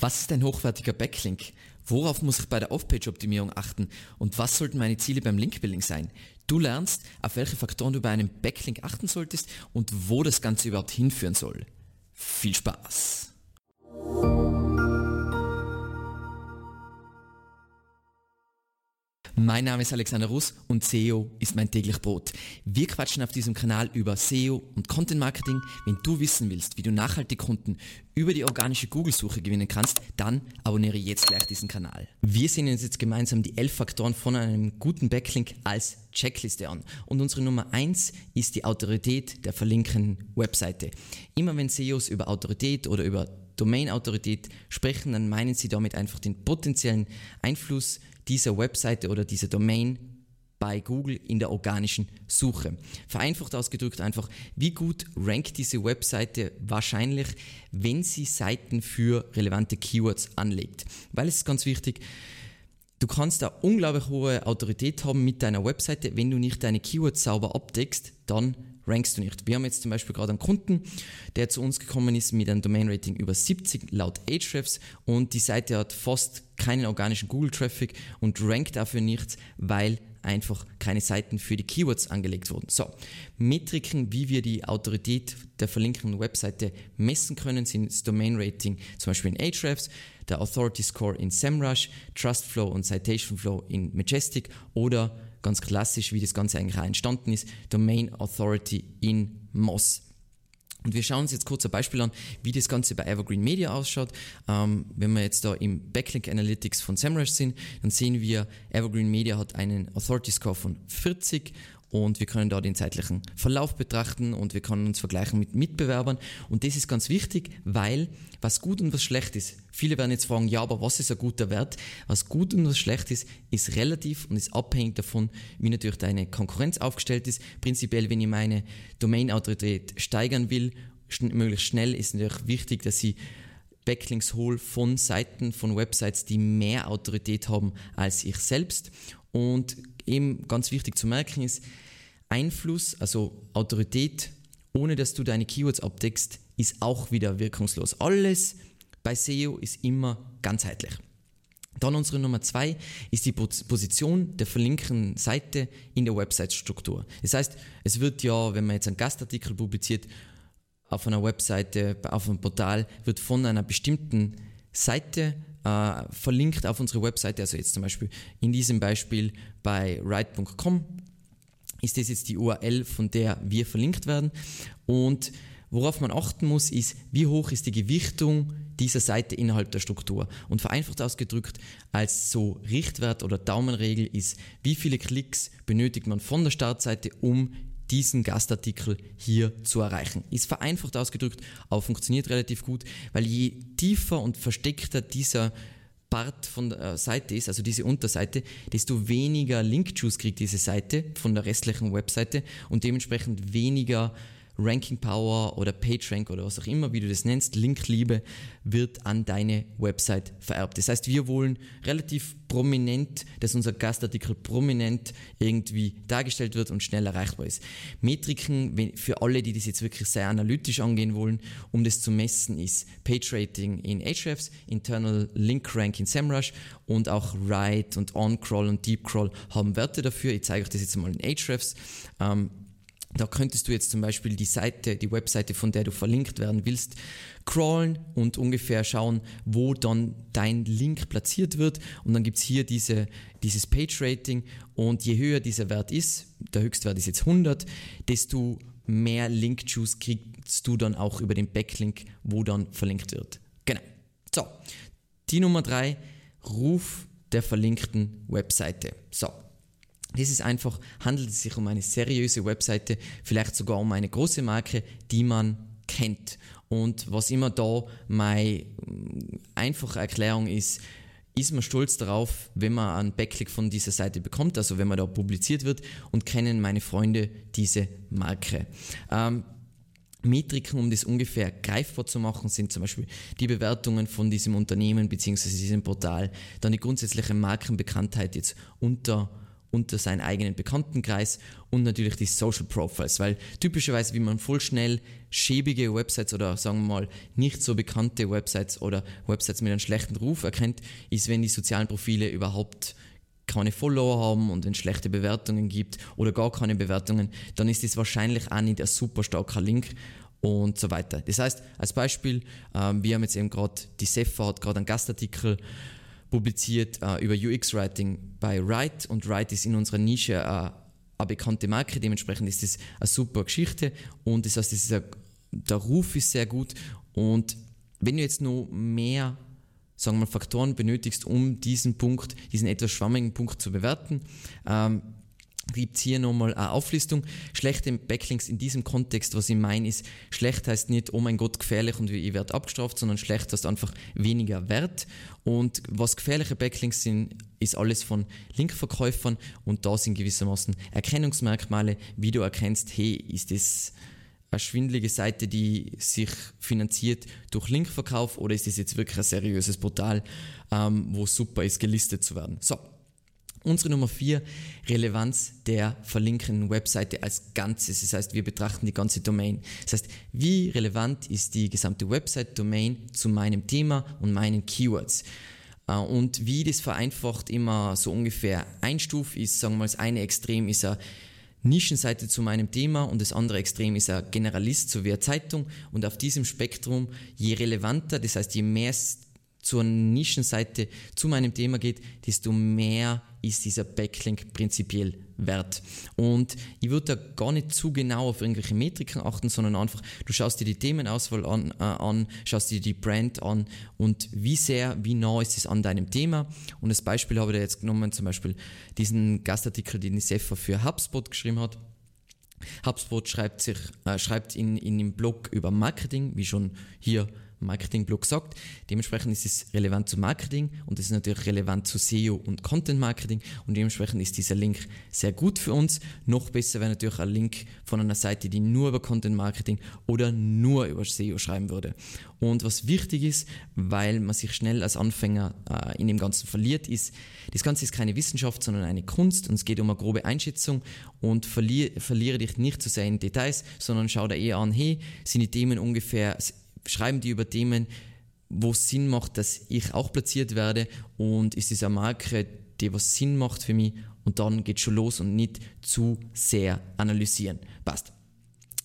Was ist ein hochwertiger Backlink? Worauf muss ich bei der Off-Page-Optimierung achten? Und was sollten meine Ziele beim Link-Building sein? Du lernst, auf welche Faktoren du bei einem Backlink achten solltest und wo das Ganze überhaupt hinführen soll. Viel Spaß! Mein Name ist Alexander Russ und SEO ist mein täglich Brot. Wir quatschen auf diesem Kanal über SEO und Content Marketing. Wenn du wissen willst, wie du nachhaltig Kunden über die organische Google-Suche gewinnen kannst, dann abonniere jetzt gleich diesen Kanal. Wir sehen uns jetzt gemeinsam die elf Faktoren von einem guten Backlink als Checkliste an. Und unsere Nummer eins ist die Autorität der verlinkenden Webseite. Immer wenn SEOs über Autorität oder über Domain-Autorität sprechen, dann meinen sie damit einfach den potenziellen Einfluss dieser Webseite oder dieser Domain bei Google in der organischen Suche. Vereinfacht ausgedrückt einfach, wie gut rankt diese Webseite wahrscheinlich, wenn sie Seiten für relevante Keywords anlegt. Weil es ist ganz wichtig, du kannst da unglaublich hohe Autorität haben mit deiner Webseite, wenn du nicht deine Keywords sauber abdeckst, dann rankst du nicht. Wir haben jetzt zum Beispiel gerade einen Kunden, der zu uns gekommen ist mit einem Domain-Rating über 70 laut Ahrefs und die Seite hat fast keinen organischen Google-Traffic und rankt dafür nichts, weil einfach keine Seiten für die Keywords angelegt wurden. So, Metriken, wie wir die Autorität der verlinkenden Webseite messen können, sind das Domain Rating zum Beispiel in Ahrefs, der Authority Score in SEMrush, Trust Flow und Citation Flow in Majestic oder ganz klassisch, wie das Ganze eigentlich auch entstanden ist, Domain Authority in Moz. Und wir schauen uns jetzt kurz ein Beispiel an, wie das Ganze bei Evergreen Media ausschaut. Ähm, wenn wir jetzt da im Backlink Analytics von SEMrush sind, dann sehen wir, Evergreen Media hat einen Authority Score von 40 und wir können da den zeitlichen Verlauf betrachten und wir können uns vergleichen mit Mitbewerbern. Und das ist ganz wichtig, weil was gut und was schlecht ist. Viele werden jetzt fragen, ja, aber was ist ein guter Wert? Was gut und was schlecht ist, ist relativ und ist abhängig davon, wie natürlich deine Konkurrenz aufgestellt ist. Prinzipiell, wenn ich meine Domain-Autorität steigern will, schn möglichst schnell, ist natürlich wichtig, dass ich Backlinks hole von Seiten, von Websites, die mehr Autorität haben als ich selbst. Und eben ganz wichtig zu merken ist, Einfluss, also Autorität, ohne dass du deine Keywords abdeckst, ist auch wieder wirkungslos. Alles bei SEO ist immer ganzheitlich. Dann unsere Nummer zwei ist die Position der verlinkten Seite in der Website-Struktur. Das heißt, es wird ja, wenn man jetzt einen Gastartikel publiziert, auf einer Webseite, auf einem Portal, wird von einer bestimmten Seite äh, verlinkt auf unsere Webseite, also jetzt zum Beispiel in diesem Beispiel bei write.com ist das jetzt die URL, von der wir verlinkt werden. Und worauf man achten muss, ist, wie hoch ist die Gewichtung dieser Seite innerhalb der Struktur. Und vereinfacht ausgedrückt, als so Richtwert oder Daumenregel ist, wie viele Klicks benötigt man von der Startseite, um diesen Gastartikel hier zu erreichen. Ist vereinfacht ausgedrückt, aber funktioniert relativ gut, weil je tiefer und versteckter dieser Part von der Seite ist, also diese Unterseite, desto weniger Link-Juice kriegt diese Seite von der restlichen Webseite und dementsprechend weniger Ranking Power oder PageRank oder was auch immer, wie du das nennst, Linkliebe wird an deine Website vererbt. Das heißt, wir wollen relativ prominent, dass unser Gastartikel prominent irgendwie dargestellt wird und schnell erreichbar ist. Metriken für alle, die das jetzt wirklich sehr analytisch angehen wollen, um das zu messen, ist PageRating in Ahrefs, Internal Link Rank in SEMrush und auch Write und OnCrawl und DeepCrawl haben Werte dafür. Ich zeige euch das jetzt mal in Ahrefs. Ähm, da könntest du jetzt zum Beispiel die Seite, die Webseite, von der du verlinkt werden willst, crawlen und ungefähr schauen, wo dann dein Link platziert wird. Und dann gibt's hier diese, dieses Page-Rating. Und je höher dieser Wert ist, der Höchstwert ist jetzt 100, desto mehr Link-Juice kriegst du dann auch über den Backlink, wo dann verlinkt wird. Genau. So, die Nummer drei, Ruf der verlinkten Webseite. So, das ist einfach, handelt es sich um eine seriöse Webseite, vielleicht sogar um eine große Marke, die man kennt. Und was immer da meine mm, einfache Erklärung ist, ist man stolz darauf, wenn man einen Backlink von dieser Seite bekommt, also wenn man da publiziert wird und kennen meine Freunde diese Marke. Ähm, Metriken, um das ungefähr greifbar zu machen, sind zum Beispiel die Bewertungen von diesem Unternehmen bzw. diesem Portal, dann die grundsätzliche Markenbekanntheit jetzt unter unter seinen eigenen Bekanntenkreis und natürlich die Social Profiles, weil typischerweise, wie man voll schnell schäbige Websites oder sagen wir mal nicht so bekannte Websites oder Websites mit einem schlechten Ruf erkennt, ist, wenn die sozialen Profile überhaupt keine Follower haben und wenn es schlechte Bewertungen gibt oder gar keine Bewertungen, dann ist das wahrscheinlich auch nicht ein super starker Link und so weiter. Das heißt, als Beispiel, ähm, wir haben jetzt eben gerade, die Sefa hat gerade einen Gastartikel publiziert äh, über UX-Writing bei Write und Write ist in unserer Nische äh, eine bekannte Marke, dementsprechend ist das eine super Geschichte. Und das heißt, das ist ein, der Ruf ist sehr gut. Und wenn du jetzt noch mehr sagen wir, Faktoren benötigst, um diesen Punkt, diesen etwas schwammigen Punkt zu bewerten. Ähm, gibt es hier nochmal eine Auflistung. Schlechte Backlinks in diesem Kontext, was ich meine, ist, schlecht heißt nicht, oh mein Gott, gefährlich und ich werde abgestraft, sondern schlecht heißt einfach weniger wert. Und was gefährliche Backlinks sind, ist alles von Linkverkäufern und da sind gewissermaßen Erkennungsmerkmale, wie du erkennst, hey, ist das eine schwindelige Seite, die sich finanziert durch Linkverkauf oder ist das jetzt wirklich ein seriöses Portal, ähm, wo super ist, gelistet zu werden? So. Unsere Nummer vier, Relevanz der verlinkenden Webseite als Ganzes. Das heißt, wir betrachten die ganze Domain. Das heißt, wie relevant ist die gesamte Website-Domain zu meinem Thema und meinen Keywords? Äh, und wie das vereinfacht immer so ungefähr einstuft ist, sagen wir mal, das eine Extrem ist ein Nischenseite zu meinem Thema und das andere Extrem ist ein Generalist so wie eine Zeitung und auf diesem Spektrum je relevanter, das heißt je mehr zur Nischenseite zu meinem Thema geht, desto mehr ist dieser Backlink prinzipiell wert. Und ich würde da gar nicht zu genau auf irgendwelche Metriken achten, sondern einfach, du schaust dir die Themenauswahl an, äh, an schaust dir die Brand an und wie sehr, wie nah ist es an deinem Thema. Und das Beispiel habe ich da jetzt genommen, zum Beispiel diesen Gastartikel, den die Sefa für HubSpot geschrieben hat. HubSpot schreibt, sich, äh, schreibt in, in dem Blog über Marketing, wie schon hier Marketing-Blog sagt. Dementsprechend ist es relevant zu Marketing und es ist natürlich relevant zu SEO und Content-Marketing und dementsprechend ist dieser Link sehr gut für uns. Noch besser wäre natürlich ein Link von einer Seite, die nur über Content-Marketing oder nur über SEO schreiben würde. Und was wichtig ist, weil man sich schnell als Anfänger äh, in dem Ganzen verliert, ist, das Ganze ist keine Wissenschaft, sondern eine Kunst und es geht um eine grobe Einschätzung und verliere, verliere dich nicht zu sehr in Details, sondern schau da eher an, hey, sind die Themen ungefähr schreiben die über Themen, wo es Sinn macht, dass ich auch platziert werde und ist es eine Marke, die was Sinn macht für mich und dann geht schon los und nicht zu sehr analysieren. Passt.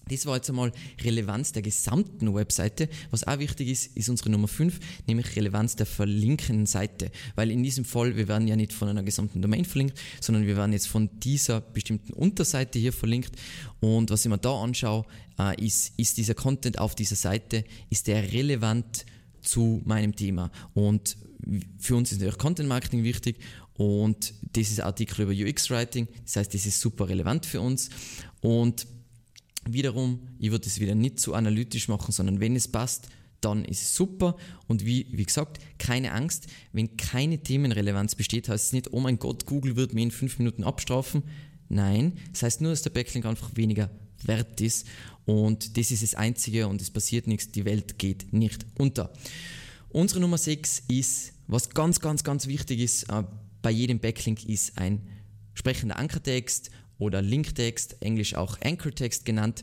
Das war jetzt einmal Relevanz der gesamten Webseite. Was auch wichtig ist, ist unsere Nummer 5, nämlich Relevanz der verlinkenden Seite. Weil in diesem Fall, wir werden ja nicht von einer gesamten Domain verlinkt, sondern wir werden jetzt von dieser bestimmten Unterseite hier verlinkt. Und was ich mir da anschaue, äh, ist, ist dieser Content auf dieser Seite, ist der relevant zu meinem Thema. Und für uns ist natürlich Content Marketing wichtig und dieses Artikel über UX Writing, das heißt, das ist super relevant für uns. Und Wiederum, ich würde es wieder nicht zu analytisch machen, sondern wenn es passt, dann ist es super. Und wie, wie gesagt, keine Angst, wenn keine Themenrelevanz besteht, heißt es nicht, oh mein Gott, Google wird mir in fünf Minuten abstrafen. Nein, das heißt nur, dass der Backlink einfach weniger wert ist. Und das ist das Einzige und es passiert nichts, die Welt geht nicht unter. Unsere Nummer 6 ist, was ganz, ganz, ganz wichtig ist äh, bei jedem Backlink, ist ein sprechender Ankertext oder Linktext, englisch auch Anchor-Text genannt.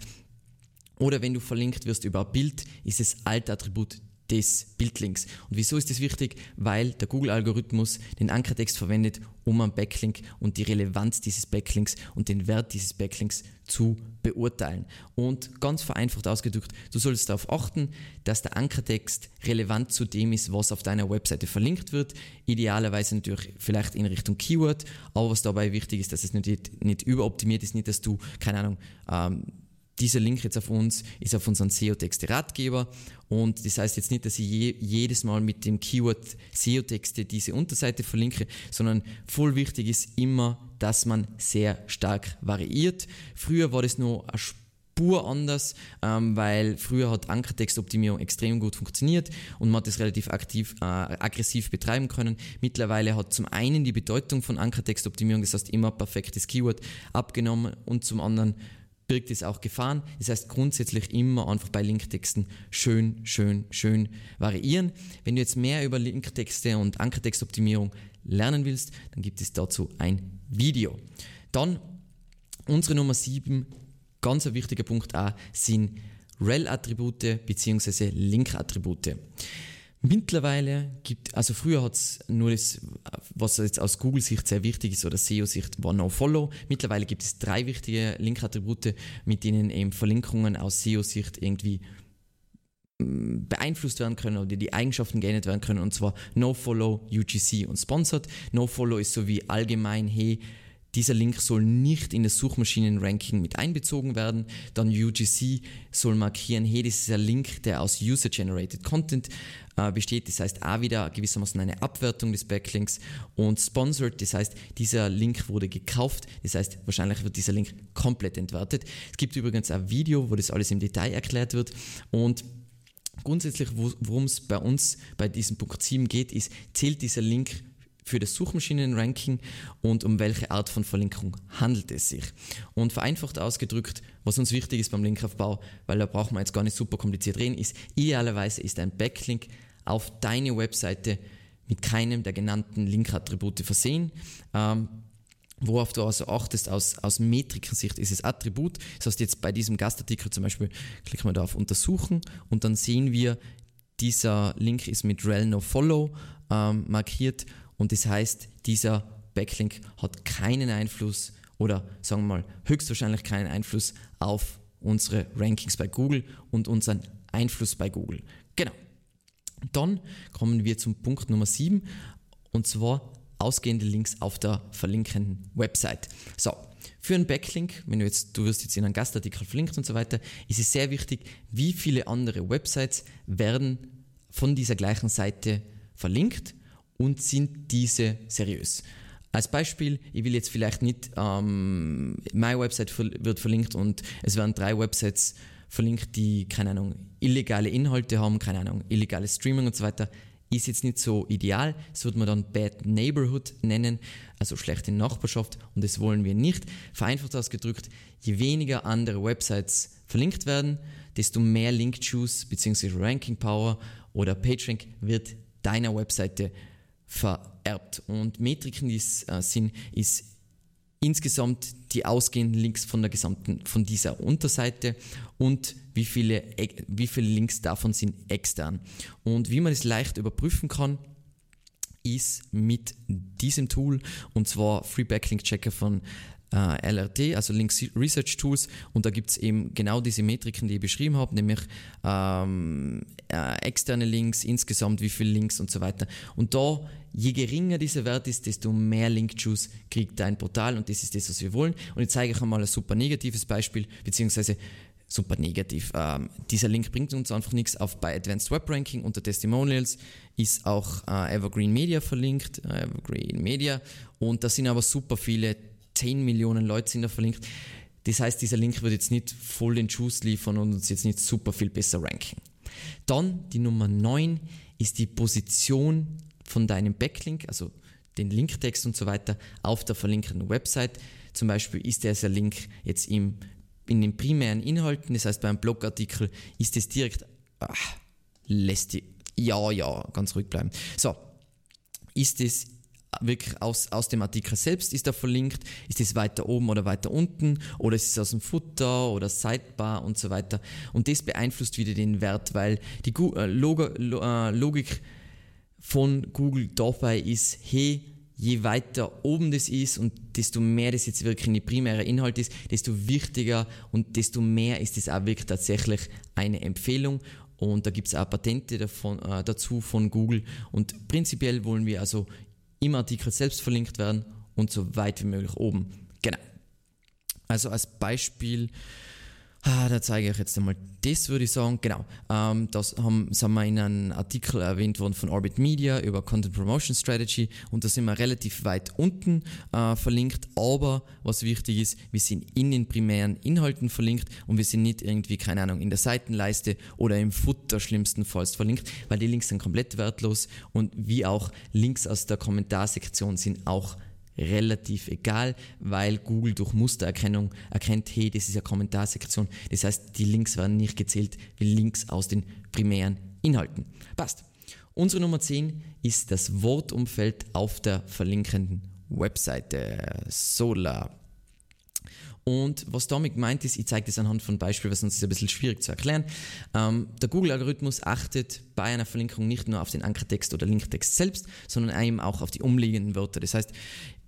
Oder wenn du verlinkt wirst über Bild, ist es Alt-Attribut des Bildlinks. Und wieso ist das wichtig? Weil der Google-Algorithmus den Ankertext verwendet, um am Backlink und die Relevanz dieses Backlinks und den Wert dieses Backlinks zu beurteilen. Und ganz vereinfacht ausgedrückt, du solltest darauf achten, dass der Ankertext relevant zu dem ist, was auf deiner Webseite verlinkt wird. Idealerweise natürlich vielleicht in Richtung Keyword, aber was dabei wichtig ist, dass es nicht, nicht überoptimiert ist, nicht, dass du, keine Ahnung, ähm, dieser Link jetzt auf uns ist auf unseren SEO-Texte Ratgeber und das heißt jetzt nicht, dass ich je, jedes Mal mit dem Keyword SEO-Texte diese Unterseite verlinke, sondern voll wichtig ist immer, dass man sehr stark variiert. Früher war das nur eine Spur anders, ähm, weil früher hat Ankertextoptimierung extrem gut funktioniert und man hat das relativ aktiv, äh, aggressiv betreiben können. Mittlerweile hat zum einen die Bedeutung von Ankertextoptimierung, das heißt immer perfektes Keyword, abgenommen und zum anderen birgt es auch Gefahren. Das heißt grundsätzlich immer einfach bei Linktexten schön, schön, schön variieren. Wenn du jetzt mehr über Linktexte und Ankertextoptimierung lernen willst, dann gibt es dazu ein Video. Dann unsere Nummer 7, ganz ein wichtiger Punkt auch, sind rel-Attribute bzw. Link-Attribute. Mittlerweile gibt, also früher hat es nur das, was jetzt aus Google-Sicht sehr wichtig ist oder SEO-Sicht, war NoFollow. Mittlerweile gibt es drei wichtige Link-Attribute, mit denen eben Verlinkungen aus SEO-Sicht irgendwie mm, beeinflusst werden können oder die Eigenschaften geändert werden können und zwar NoFollow, UGC und Sponsored. NoFollow ist so wie allgemein, hey, dieser Link soll nicht in das Suchmaschinenranking mit einbezogen werden. Dann UGC soll markieren, hey, das ist ein Link, der aus User-Generated Content äh, besteht. Das heißt auch wieder gewissermaßen eine Abwertung des Backlinks. Und Sponsored, das heißt, dieser Link wurde gekauft. Das heißt, wahrscheinlich wird dieser Link komplett entwertet. Es gibt übrigens ein Video, wo das alles im Detail erklärt wird. Und grundsätzlich, worum es bei uns bei diesem Punkt 7 geht, ist, zählt dieser Link für das Suchmaschinenranking und um welche Art von Verlinkung handelt es sich. Und vereinfacht ausgedrückt, was uns wichtig ist beim Linkaufbau, weil da braucht man jetzt gar nicht super kompliziert reden, ist idealerweise ist ein Backlink auf deine Webseite mit keinem der genannten Link-Attribute versehen. Ähm, Worauf du also achtest aus, aus Metrikensicht ist es Attribut. Das heißt jetzt bei diesem Gastartikel zum Beispiel klicken wir da auf Untersuchen und dann sehen wir, dieser Link ist mit rel no follow ähm, markiert und das heißt, dieser Backlink hat keinen Einfluss oder sagen wir mal höchstwahrscheinlich keinen Einfluss auf unsere Rankings bei Google und unseren Einfluss bei Google. Genau. Dann kommen wir zum Punkt Nummer 7 und zwar ausgehende Links auf der verlinkenden Website. So, für einen Backlink, wenn du jetzt, du wirst jetzt in einem Gastartikel verlinkt und so weiter, ist es sehr wichtig, wie viele andere Websites werden von dieser gleichen Seite verlinkt und sind diese seriös. Als Beispiel, ich will jetzt vielleicht nicht, ähm, meine Website wird verlinkt und es werden drei Websites verlinkt, die, keine Ahnung, illegale Inhalte haben, keine Ahnung, illegale Streaming und so weiter, ist jetzt nicht so ideal. Das würde man dann Bad Neighborhood nennen, also schlechte Nachbarschaft und das wollen wir nicht. Vereinfacht ausgedrückt, je weniger andere Websites verlinkt werden, desto mehr Link-Juice bzw. Ranking Power oder PageRank wird deiner Webseite vererbt. Und Metriken, es äh, sind, ist insgesamt die ausgehenden Links von der gesamten, von dieser Unterseite und wie viele, wie viele Links davon sind extern. Und wie man es leicht überprüfen kann, ist mit diesem Tool und zwar Free Backlink Checker von äh, LRT, also Links Research Tools, und da gibt es eben genau diese Metriken, die ich beschrieben habe, nämlich ähm, äh, externe Links, insgesamt wie viele Links und so weiter. Und da, je geringer dieser Wert ist, desto mehr Link-Juice kriegt dein Portal und das ist das, was wir wollen. Und jetzt zeige ich einmal ein super negatives Beispiel, beziehungsweise super negativ. Ähm, dieser Link bringt uns einfach nichts. Auf bei Advanced Web Ranking unter Testimonials ist auch äh, Evergreen Media verlinkt, äh, Evergreen Media, und da sind aber super viele 10 Millionen Leute sind da verlinkt. Das heißt, dieser Link wird jetzt nicht voll den Juice liefern und uns jetzt nicht super viel besser ranken. Dann die Nummer 9 ist die Position von deinem Backlink, also den Linktext und so weiter auf der verlinkenden Website. Zum Beispiel ist dieser Link jetzt im, in den primären Inhalten, das heißt bei einem Blogartikel ist es direkt, ach, lässt die, ja, ja, ganz ruhig bleiben. So, ist es wirklich aus, aus dem Artikel selbst ist er verlinkt, ist es weiter oben oder weiter unten oder ist es aus dem Futter oder Sidebar und so weiter. Und das beeinflusst wieder den Wert, weil die äh, Log äh, Logik von Google dabei ist, hey, je weiter oben das ist und desto mehr das jetzt wirklich in die primäre Inhalt ist, desto wichtiger und desto mehr ist es auch wirklich tatsächlich eine Empfehlung. Und da gibt es auch Patente davon, äh, dazu von Google. Und prinzipiell wollen wir also im Artikel selbst verlinkt werden und so weit wie möglich oben. Genau. Also als Beispiel, ah, da zeige ich euch jetzt einmal das, würde ich sagen. Genau, ähm, das haben, sind wir in einem Artikel erwähnt worden von Orbit Media über Content Promotion Strategy. Und da sind wir relativ weit unten äh, verlinkt, aber was wichtig ist, wir sind in den primären Inhalten verlinkt und wir sind nicht irgendwie, keine Ahnung, in der Seitenleiste oder im Footer schlimmstenfalls verlinkt, weil die Links sind komplett wertlos und wie auch Links aus der Kommentarsektion sind auch relativ egal, weil Google durch Mustererkennung erkennt, hey, das ist eine Kommentarsektion. Das heißt, die Links werden nicht gezählt wie Links aus den primären Inhalten. Passt. Unsere Nummer 10 ist das Wortumfeld auf der verlinkenden Webseite Solar. Und was damit gemeint ist, ich zeige das anhand von Beispielen, weil sonst ist es ein bisschen schwierig zu erklären. Ähm, der Google-Algorithmus achtet bei einer Verlinkung nicht nur auf den Ankertext oder Linktext selbst, sondern eben auch auf die umliegenden Wörter. Das heißt,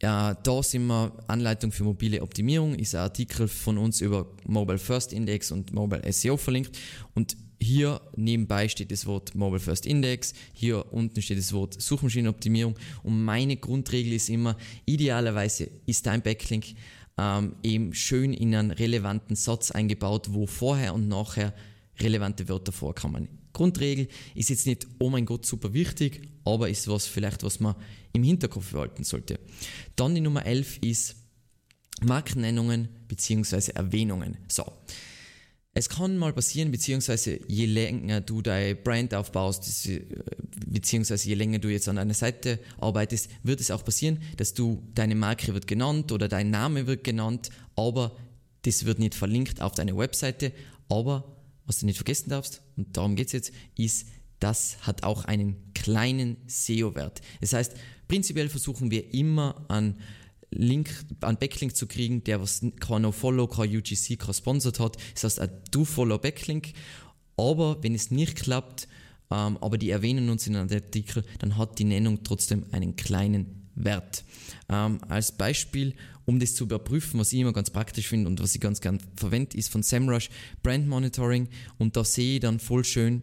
ja, da sind wir Anleitung für mobile Optimierung, ist ein Artikel von uns über Mobile First Index und Mobile SEO verlinkt. Und hier nebenbei steht das Wort Mobile First Index, hier unten steht das Wort Suchmaschinenoptimierung und meine Grundregel ist immer, idealerweise ist dein Backlink ähm, eben schön in einen relevanten Satz eingebaut, wo vorher und nachher relevante Wörter vorkommen. Grundregel ist jetzt nicht, oh mein Gott, super wichtig, aber ist was vielleicht, was man im Hinterkopf behalten sollte. Dann die Nummer 11 ist Markennennungen bzw. Erwähnungen. So. Es kann mal passieren, beziehungsweise je länger du deine Brand aufbaust, äh, beziehungsweise je länger du jetzt an einer Seite arbeitest, wird es auch passieren, dass du, deine Marke wird genannt oder dein Name wird genannt, aber das wird nicht verlinkt auf deine Webseite. Aber was du nicht vergessen darfst, und darum geht es jetzt, ist, das hat auch einen kleinen SEO-Wert. Das heißt, prinzipiell versuchen wir immer an Link, einen Backlink zu kriegen, der was kein No-Follow, kein UGC, kein Sponsored hat. Das heißt, ein Do-Follow-Backlink. Aber wenn es nicht klappt, ähm, aber die erwähnen uns in einem Artikel, dann hat die Nennung trotzdem einen kleinen Wert. Ähm, als Beispiel, um das zu überprüfen, was ich immer ganz praktisch finde und was ich ganz gern verwende, ist von SEMrush Brand Monitoring und da sehe ich dann voll schön,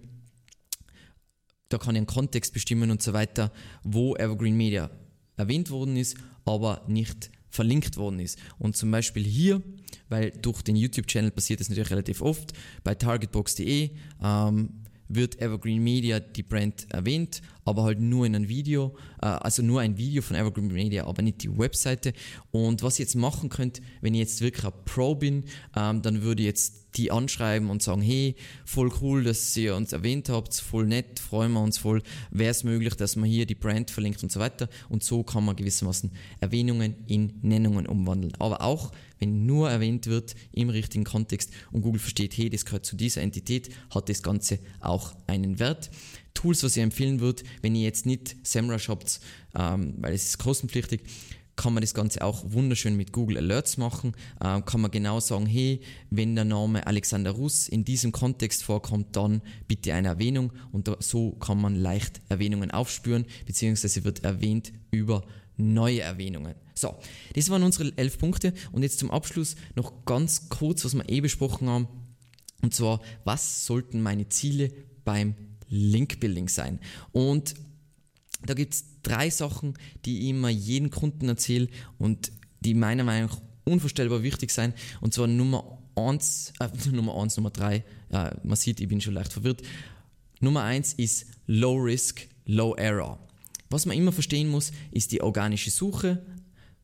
da kann ich einen Kontext bestimmen und so weiter, wo Evergreen Media erwähnt worden ist, aber nicht verlinkt worden ist. Und zum Beispiel hier, weil durch den YouTube-Channel passiert das natürlich relativ oft, bei targetbox.de ähm, wird Evergreen Media die Brand erwähnt, aber halt nur in einem Video, äh, also nur ein Video von Evergreen Media, aber nicht die Webseite. Und was ihr jetzt machen könnt, wenn ihr jetzt wirklich ein Pro bin, ähm, dann würde ich jetzt die anschreiben und sagen, hey, voll cool, dass ihr uns erwähnt habt, voll nett, freuen wir uns voll, wäre es möglich, dass man hier die Brand verlinkt und so weiter. Und so kann man gewissermaßen Erwähnungen in Nennungen umwandeln. Aber auch, wenn nur erwähnt wird im richtigen Kontext und Google versteht, hey, das gehört zu dieser Entität, hat das Ganze auch einen Wert. Tools, was ich empfehlen würde, wenn ihr jetzt nicht SEMrush habt, ähm, weil es ist kostenpflichtig, kann man das Ganze auch wunderschön mit Google Alerts machen. Äh, kann man genau sagen, hey, wenn der Name Alexander Russ in diesem Kontext vorkommt, dann bitte eine Erwähnung und da, so kann man leicht Erwähnungen aufspüren, beziehungsweise wird erwähnt über neue Erwähnungen. So, das waren unsere elf Punkte und jetzt zum Abschluss noch ganz kurz, was wir eh besprochen haben. Und zwar, was sollten meine Ziele beim Link-Building sein? Und da gibt es drei Sachen, die ich immer jedem Kunden erzähle und die meiner Meinung nach unvorstellbar wichtig sind. Und zwar Nummer eins, äh, Nummer eins, Nummer drei, ja, man sieht, ich bin schon leicht verwirrt. Nummer eins ist Low Risk, Low Error. Was man immer verstehen muss, ist die organische Suche,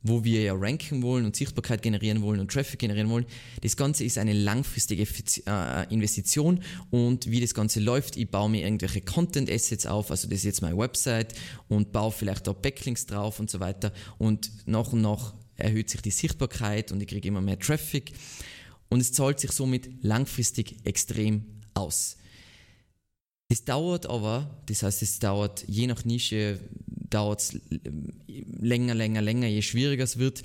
wo wir ja ranken wollen und Sichtbarkeit generieren wollen und Traffic generieren wollen. Das Ganze ist eine langfristige äh, Investition und wie das Ganze läuft, ich baue mir irgendwelche Content Assets auf, also das ist jetzt meine Website und baue vielleicht auch Backlinks drauf und so weiter und nach und nach erhöht sich die Sichtbarkeit und ich kriege immer mehr Traffic und es zahlt sich somit langfristig extrem aus. Es dauert aber, das heißt, es dauert je nach Nische dauert es länger, länger, länger, je schwieriger es wird.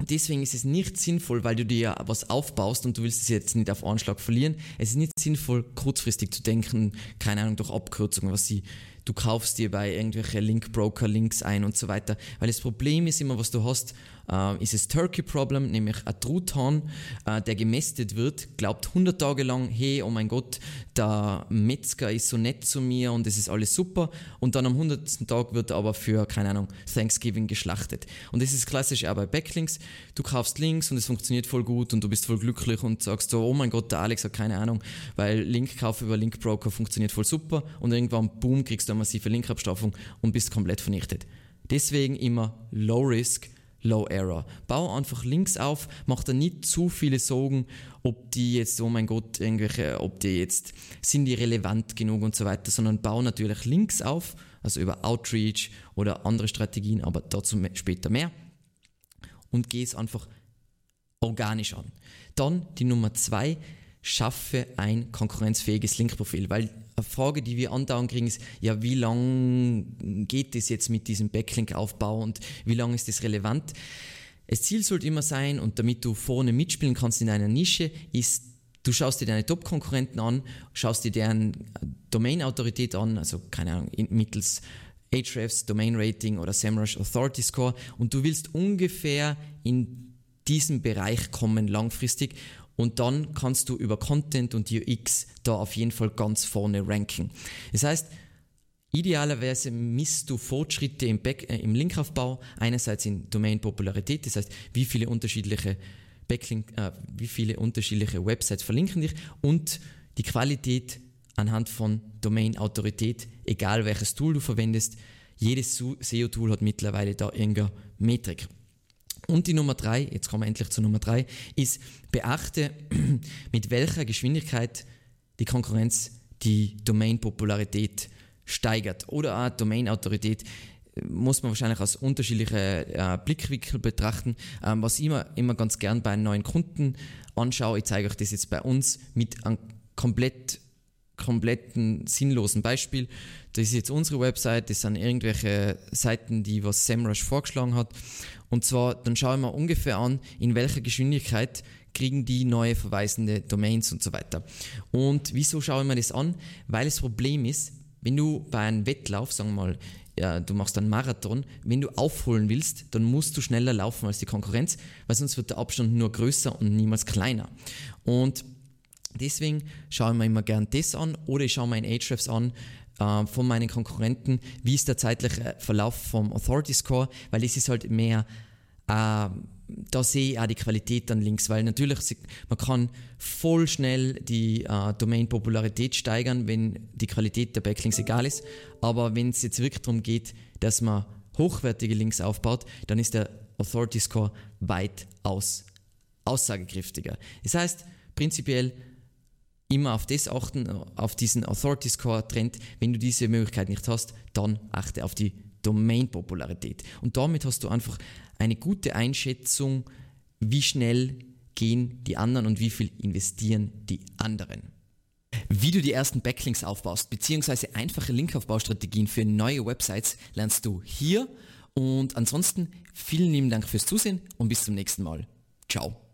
Deswegen ist es nicht sinnvoll, weil du dir was aufbaust und du willst es jetzt nicht auf Anschlag verlieren. Es ist nicht sinnvoll, kurzfristig zu denken, keine Ahnung, durch Abkürzungen, was sie, du kaufst dir bei irgendwelchen Link-Broker Links ein und so weiter. Weil das Problem ist immer, was du hast, äh, ist das Turkey Problem, nämlich ein Truthahn, äh, der gemästet wird, glaubt 100 Tage lang, hey, oh mein Gott, der Metzger ist so nett zu mir und es ist alles super und dann am 100. Tag wird er aber für, keine Ahnung, Thanksgiving geschlachtet. Und das ist klassisch auch bei Backlinks. Du kaufst Links und es funktioniert voll gut und du bist voll glücklich und sagst so, oh mein Gott, der Alex hat keine Ahnung, weil Linkkauf über Linkbroker funktioniert voll super und irgendwann, boom, kriegst du massive Linkabstaffung und bist komplett vernichtet. Deswegen immer Low Risk, Low Error. Bau einfach Links auf, mach da nicht zu viele Sorgen, ob die jetzt, oh mein Gott, irgendwelche, ob die jetzt, sind die relevant genug und so weiter, sondern bau natürlich Links auf, also über Outreach oder andere Strategien, aber dazu später mehr. Und geh es einfach organisch an. Dann die Nummer zwei, schaffe ein konkurrenzfähiges Linkprofil, weil eine Frage, die wir andauernd kriegen, ist, ja, wie lang geht es jetzt mit diesem Backlink-Aufbau und wie lange ist das relevant? Das Ziel sollte immer sein, und damit du vorne mitspielen kannst in einer Nische, ist, du schaust dir deine Top-Konkurrenten an, schaust dir deren Domain-Autorität an, also keine Ahnung, mittels Ahrefs, Domain Rating oder SEMrush Authority Score und du willst ungefähr in diesem Bereich kommen langfristig und dann kannst du über Content und UX da auf jeden Fall ganz vorne ranken. Das heißt, Idealerweise misst du Fortschritte im, Back, äh, im Linkaufbau, einerseits in Domain-Popularität, das heißt, wie viele unterschiedliche Backlink, äh, wie viele unterschiedliche Websites verlinken dich und die Qualität anhand von Domain-Autorität, egal welches Tool du verwendest. Jedes SEO-Tool hat mittlerweile da irgendeine Metrik. Und die Nummer drei, jetzt kommen wir endlich zur Nummer drei, ist beachte, mit welcher Geschwindigkeit die Konkurrenz die Domain-Popularität steigert oder auch Domain-Autorität äh, muss man wahrscheinlich aus unterschiedlichen äh, Blickwinkeln betrachten. Ähm, was ich immer, immer ganz gern bei neuen Kunden anschaue, ich zeige euch das jetzt bei uns mit einem komplett kompletten sinnlosen Beispiel. Das ist jetzt unsere Website, das sind irgendwelche Seiten, die was SEMrush vorgeschlagen hat. Und zwar, dann schaue ich mir ungefähr an, in welcher Geschwindigkeit kriegen die neue verweisende Domains und so weiter. Und wieso schaue ich mir das an? Weil das Problem ist, wenn du bei einem Wettlauf, sagen wir mal, ja, du machst einen Marathon, wenn du aufholen willst, dann musst du schneller laufen als die Konkurrenz, weil sonst wird der Abstand nur größer und niemals kleiner. Und deswegen schaue ich mir immer gern das an oder ich schaue mir in Ahrefs an, äh, von meinen Konkurrenten, wie ist der zeitliche Verlauf vom Authority Score, weil das ist halt mehr äh, da sehe ich auch die Qualität dann links, weil natürlich, man kann voll schnell die äh, Domain-Popularität steigern, wenn die Qualität der Backlinks egal ist. Aber wenn es jetzt wirklich darum geht, dass man hochwertige Links aufbaut, dann ist der Authority Score weitaus aussagekräftiger. Das heißt, prinzipiell immer auf das achten, auf diesen Authority Score Trend. Wenn du diese Möglichkeit nicht hast, dann achte auf die Domain-Popularität. Und damit hast du einfach eine gute Einschätzung, wie schnell gehen die anderen und wie viel investieren die anderen. Wie du die ersten Backlinks aufbaust, beziehungsweise einfache Linkaufbaustrategien für neue Websites lernst du hier. Und ansonsten vielen lieben Dank fürs Zusehen und bis zum nächsten Mal. Ciao.